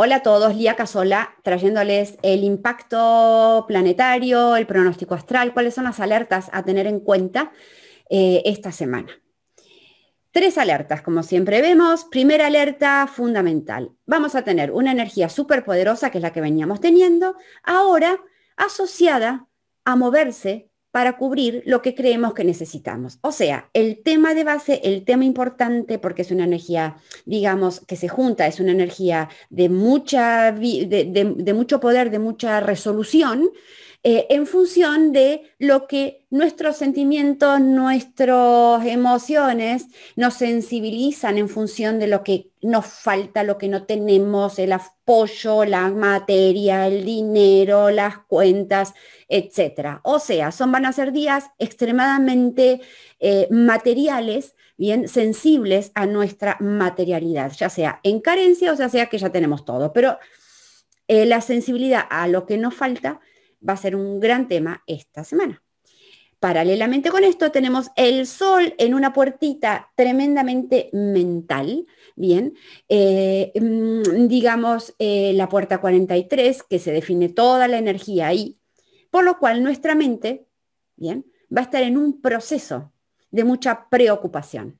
Hola a todos, Lía Casola, trayéndoles el impacto planetario, el pronóstico astral, cuáles son las alertas a tener en cuenta eh, esta semana. Tres alertas, como siempre vemos. Primera alerta fundamental. Vamos a tener una energía súper poderosa, que es la que veníamos teniendo, ahora asociada a moverse para cubrir lo que creemos que necesitamos. O sea, el tema de base, el tema importante, porque es una energía, digamos, que se junta, es una energía de, mucha, de, mucho poder, de mucha resolución, eh, en función de lo que nuestros sentimientos, nuestras emociones nos sensibilizan en función de lo que nos falta, lo que no tenemos, el apoyo, la materia, el dinero, las cuentas, etc. O sea, son, van a ser días extremadamente eh, materiales, bien sensibles a nuestra materialidad, ya sea en carencia o ya sea que ya tenemos todo. Pero eh, la sensibilidad a lo que nos falta va a ser un gran tema esta semana. Paralelamente con esto tenemos el sol en una puertita tremendamente mental, bien, eh, mm, digamos eh, la puerta 43, que se define toda la energía ahí, por lo cual nuestra mente, bien, va a estar en un proceso de mucha preocupación.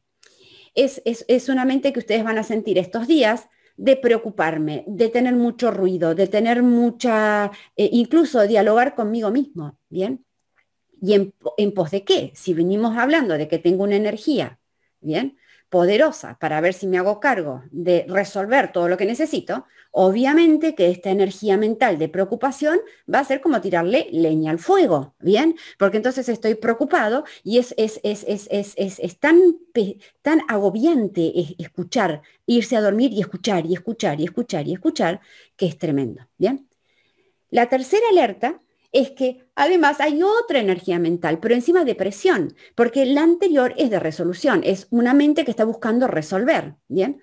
Es, es una mente que ustedes van a sentir estos días de preocuparme, de tener mucho ruido, de tener mucha, eh, incluso dialogar conmigo mismo, ¿bien? ¿Y en, en pos de qué? Si venimos hablando de que tengo una energía, ¿bien? Poderosa para ver si me hago cargo de resolver todo lo que necesito, obviamente que esta energía mental de preocupación va a ser como tirarle leña al fuego, ¿bien? Porque entonces estoy preocupado y es, es, es, es tan, tan agobiante escuchar, irse a dormir y escuchar y escuchar y escuchar y escuchar, que es tremendo, ¿bien? La tercera alerta es que además hay otra energía mental, pero encima de presión, porque la anterior es de resolución, es una mente que está buscando resolver, ¿bien?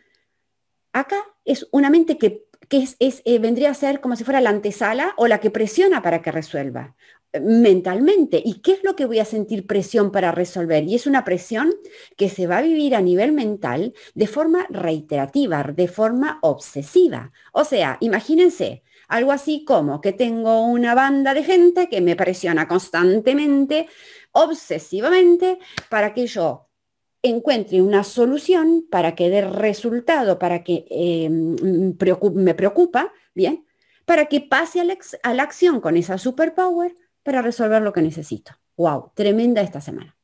Acá es una mente que, eh, vendría a ser como si fuera la antesala o la que presiona para que resuelva eh, mentalmente. ¿Y qué es lo que voy a sentir presión para resolver? Y es una presión que se va a vivir a nivel mental de forma reiterativa, de forma obsesiva. O sea, imagínense, algo así como que tengo una banda de gente que me presiona constantemente, obsesivamente, para que yo encuentre una solución, para que dé resultado, para que eh, me preocupa, ¿bien? Para que pase a la, a la acción con esa superpower para resolver lo que necesito. ¡Wow! Tremenda esta semana.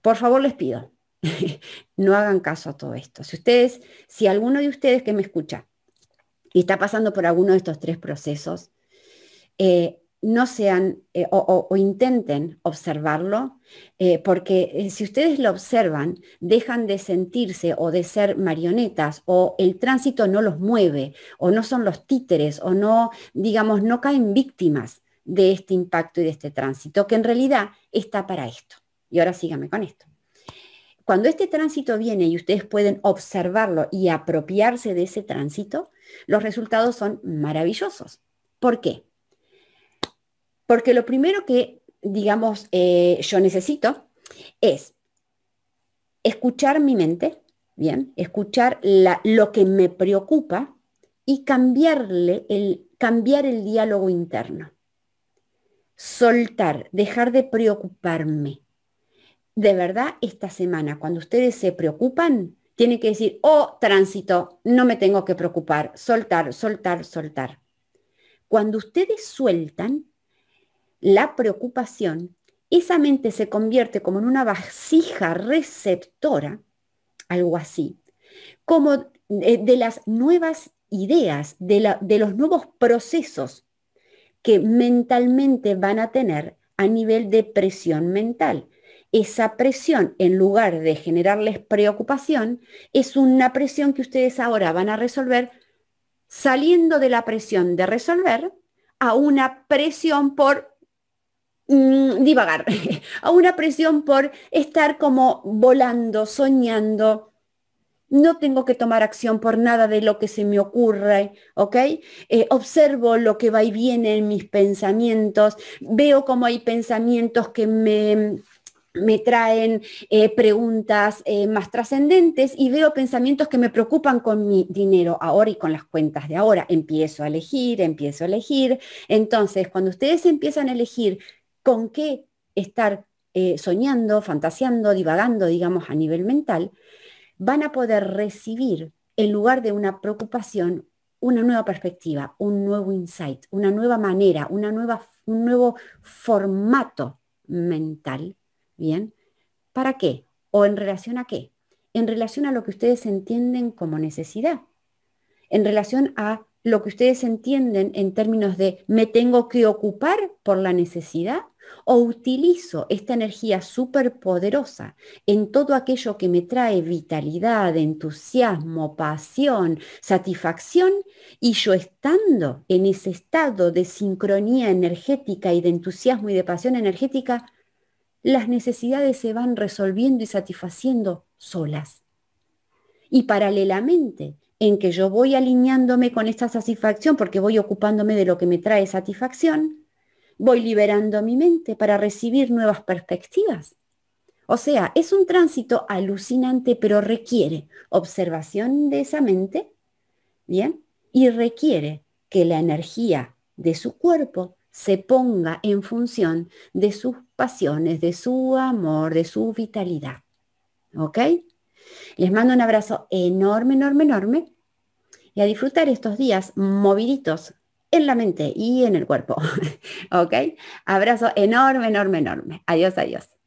Por favor, les pido, no hagan caso a todo esto. Si ustedes, si alguno de ustedes que me escucha y está pasando por alguno de estos tres procesos, eh, no sean eh, o, intenten observarlo, eh, porque si ustedes lo observan, dejan de sentirse o de ser marionetas, o el tránsito no los mueve, o no son los títeres, o no, digamos, no caen víctimas de este impacto y de este tránsito, que en realidad está para esto. Y ahora síganme con esto. Cuando este tránsito viene y ustedes pueden observarlo y apropiarse de ese tránsito, los resultados son maravillosos. ¿Por qué? Porque lo primero que, digamos, eh, yo necesito es escuchar mi mente, bien, escuchar lo que me preocupa y cambiarle el, cambiar el diálogo interno. Soltar, dejar de preocuparme de verdad esta semana, cuando ustedes se preocupan, tienen que decir, oh, tránsito, no me tengo que preocupar, soltar, soltar, soltar. Cuando ustedes sueltan la preocupación, esa mente se convierte como en una vasija receptora, algo así, como de, las nuevas ideas, de, de los nuevos procesos que mentalmente van a tener a nivel de presión mental esa presión, en lugar de generarles preocupación, es una presión que ustedes ahora van a resolver saliendo de la presión de resolver a una presión por mm, divagar, a una presión por estar como volando, soñando. No tengo que tomar acción por nada de lo que se me ocurre, ¿ok? Eh, observo lo que va y viene en mis pensamientos, veo como hay pensamientos que me me traen eh, preguntas eh, más trascendentes y veo pensamientos que me preocupan con mi dinero ahora y con las cuentas de ahora. Empiezo a elegir, empiezo a elegir. Entonces, cuando ustedes empiezan a elegir con qué estar eh, soñando, fantaseando, divagando, digamos, a nivel mental, van a poder recibir, en lugar de una preocupación, una nueva perspectiva, un nuevo insight, una nueva manera, una nueva, un nuevo formato mental ¿Bien? ¿Para qué? ¿O en relación a qué? En relación a lo que ustedes entienden como necesidad. En relación a lo que ustedes entienden en términos de me tengo que ocupar por la necesidad o utilizo esta energía súper poderosa en todo aquello que me trae vitalidad, entusiasmo, pasión, satisfacción y yo estando en ese estado de sincronía energética y de entusiasmo y de pasión energética, las necesidades se van resolviendo y satisfaciendo solas. Y paralelamente, en que yo voy alineándome con esta satisfacción porque voy ocupándome de lo que me trae satisfacción, voy liberando mi mente para recibir nuevas perspectivas. O sea, es un tránsito alucinante, pero requiere observación de esa mente, ¿bien? Y requiere que la energía de su cuerpo se ponga en función de sus pasiones, de su amor, de su vitalidad. ¿Ok? Les mando un abrazo enorme, enorme, enorme y a disfrutar estos días moviditos en la mente y en el cuerpo. ¿Ok? Abrazo enorme, enorme, enorme. Adiós, adiós.